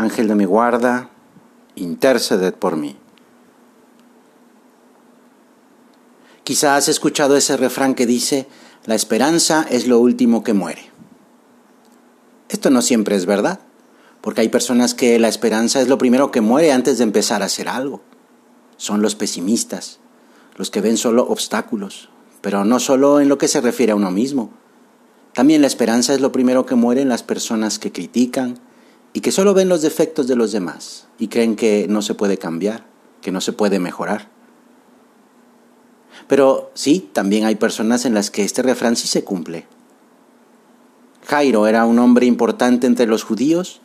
Ángel de mi guarda, interceded por mí. Quizás has escuchado ese refrán que dice, la esperanza es lo último que muere. Esto no siempre es verdad, porque hay personas que la esperanza es lo primero que muere antes de empezar a hacer algo. Son los pesimistas, los que ven solo obstáculos, pero no solo en lo que se refiere a uno mismo. También la esperanza es lo primero que muere en las personas que critican, y que solo ven los defectos de los demás y creen que no se puede cambiar, que no se puede mejorar. Pero sí, también hay personas en las que este refrán sí se cumple. Jairo era un hombre importante entre los judíos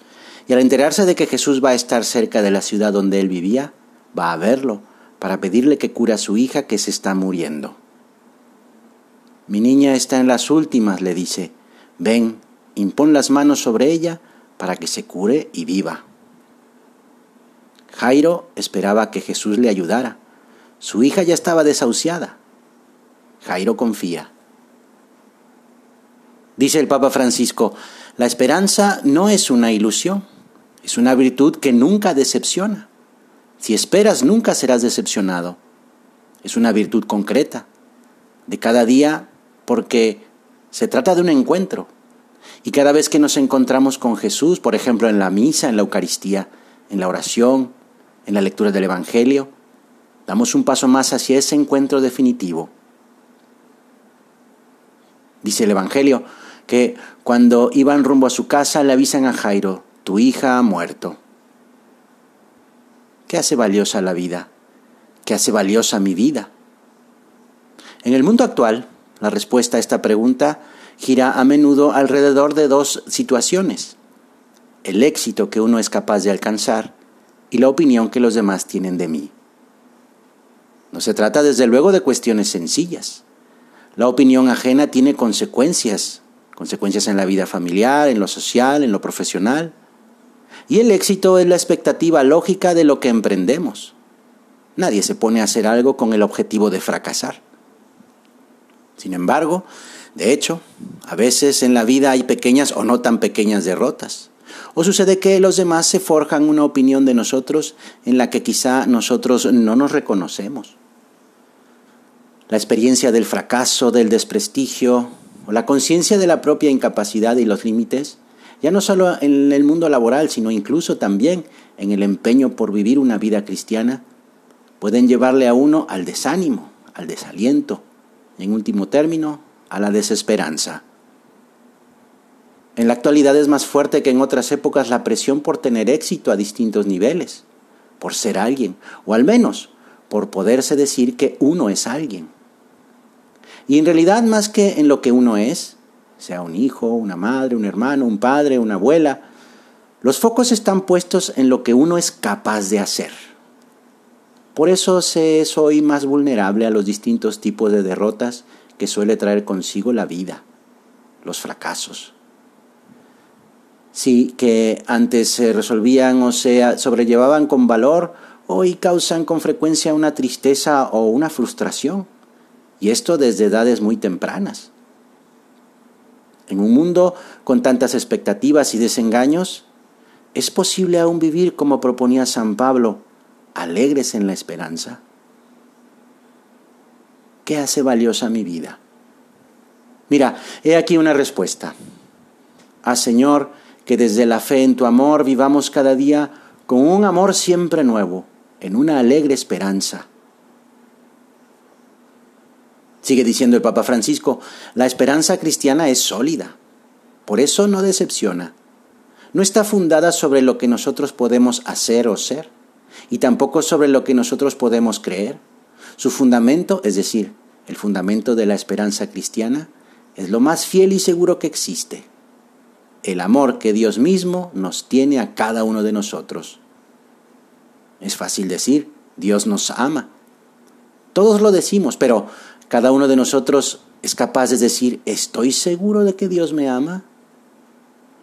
y al enterarse de que Jesús va a estar cerca de la ciudad donde él vivía, va a verlo para pedirle que cure a su hija que se está muriendo. Mi niña está en las últimas, le dice. Ven, impón las manos sobre ella para que se cure y viva. Jairo esperaba que Jesús le ayudara. Su hija ya estaba desahuciada. Jairo confía. Dice el Papa Francisco, la esperanza no es una ilusión, es una virtud que nunca decepciona. Si esperas, nunca serás decepcionado. Es una virtud concreta, de cada día, porque se trata de un encuentro, y cada vez que nos encontramos con Jesús, por ejemplo en la misa, en la Eucaristía, en la oración, en la lectura del Evangelio, damos un paso más hacia ese encuentro definitivo. Dice el Evangelio que cuando iban rumbo a su casa le avisan a Jairo, tu hija ha muerto. ¿Qué hace valiosa la vida? ¿Qué hace valiosa mi vida? En el mundo actual, la respuesta a esta pregunta gira a menudo alrededor de dos situaciones. El éxito que uno es capaz de alcanzar y la opinión que los demás tienen de mí. No se trata desde luego de cuestiones sencillas. La opinión ajena tiene consecuencias, consecuencias en la vida familiar, en lo social, en lo profesional. Y el éxito es la expectativa lógica de lo que emprendemos. Nadie se pone a hacer algo con el objetivo de fracasar. Sin embargo, de hecho, a veces en la vida hay pequeñas o no tan pequeñas derrotas. O sucede que los demás se forjan una opinión de nosotros en la que quizá nosotros no nos reconocemos. La experiencia del fracaso, del desprestigio, o la conciencia de la propia incapacidad y los límites, ya no solo en el mundo laboral, sino incluso también en el empeño por vivir una vida cristiana, pueden llevarle a uno al desánimo, al desaliento, en último término, a la desesperanza. En la actualidad es más fuerte que en otras épocas la presión por tener éxito a distintos niveles, por ser alguien, o al menos por poderse decir que uno es alguien. Y en realidad más que en lo que uno es, sea un hijo, una madre, un hermano, un padre, una abuela, los focos están puestos en lo que uno es capaz de hacer. Por eso se es hoy más vulnerable a los distintos tipos de derrotas que suele traer consigo la vida, los fracasos. Sí, que antes se resolvían o se sobrellevaban con valor, hoy causan con frecuencia una tristeza o una frustración, y esto desde edades muy tempranas. En un mundo con tantas expectativas y desengaños, ¿es posible aún vivir como proponía San Pablo, alegres en la esperanza? ¿Qué hace valiosa mi vida? Mira, he aquí una respuesta. Ah, Señor, que desde la fe en tu amor vivamos cada día con un amor siempre nuevo, en una alegre esperanza. Sigue diciendo el Papa Francisco, la esperanza cristiana es sólida, por eso no decepciona. No está fundada sobre lo que nosotros podemos hacer o ser, y tampoco sobre lo que nosotros podemos creer. Su fundamento, es decir, el fundamento de la esperanza cristiana, es lo más fiel y seguro que existe. el amor que Dios mismo nos tiene a cada uno de nosotros. Es fácil decir, Dios nos ama. Todos lo decimos, pero cada uno de nosotros es capaz de decir, ¿estoy seguro de que Dios me ama?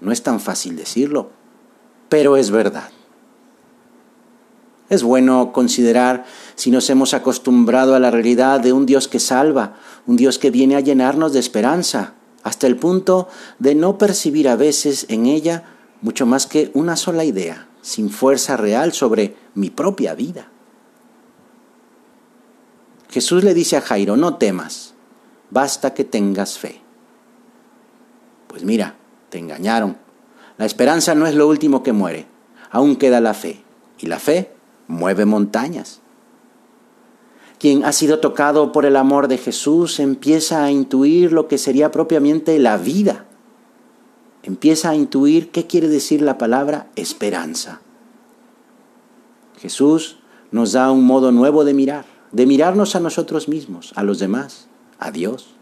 No es tan fácil decirlo, pero es verdad. Es bueno considerar si nos hemos acostumbrado a la realidad de un Dios que salva, un Dios que viene a llenarnos de esperanza, hasta el punto de no percibir a veces en ella mucho más que una sola idea, sin fuerza real sobre mi propia vida. Jesús le dice a Jairo, no temas, basta que tengas fe. Pues mira, te engañaron. La esperanza no es lo último que muere, aún queda la fe. Y la fe mueve montañas. Quien ha sido tocado por el amor de Jesús empieza a intuir lo que sería propiamente la vida. Empieza a intuir qué quiere decir la palabra esperanza. Jesús nos da un modo nuevo de mirar, de mirarnos a nosotros mismos, a los demás, a Dios.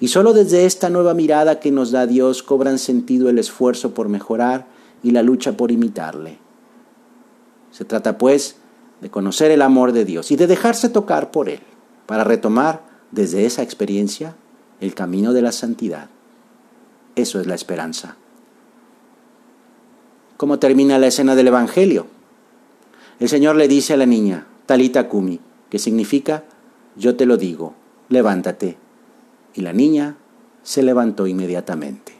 Y solo desde esta nueva mirada que nos da Dios cobran sentido el esfuerzo por mejorar y la lucha por imitarle. Se trata pues de conocer el amor de Dios y de dejarse tocar por Él, para retomar desde esa experiencia el camino de la santidad. Eso es la esperanza. ¿Cómo termina la escena del Evangelio? El Señor le dice a la niña, Talita Kumi, que significa, yo te lo digo, levántate. Y la niña se levantó inmediatamente.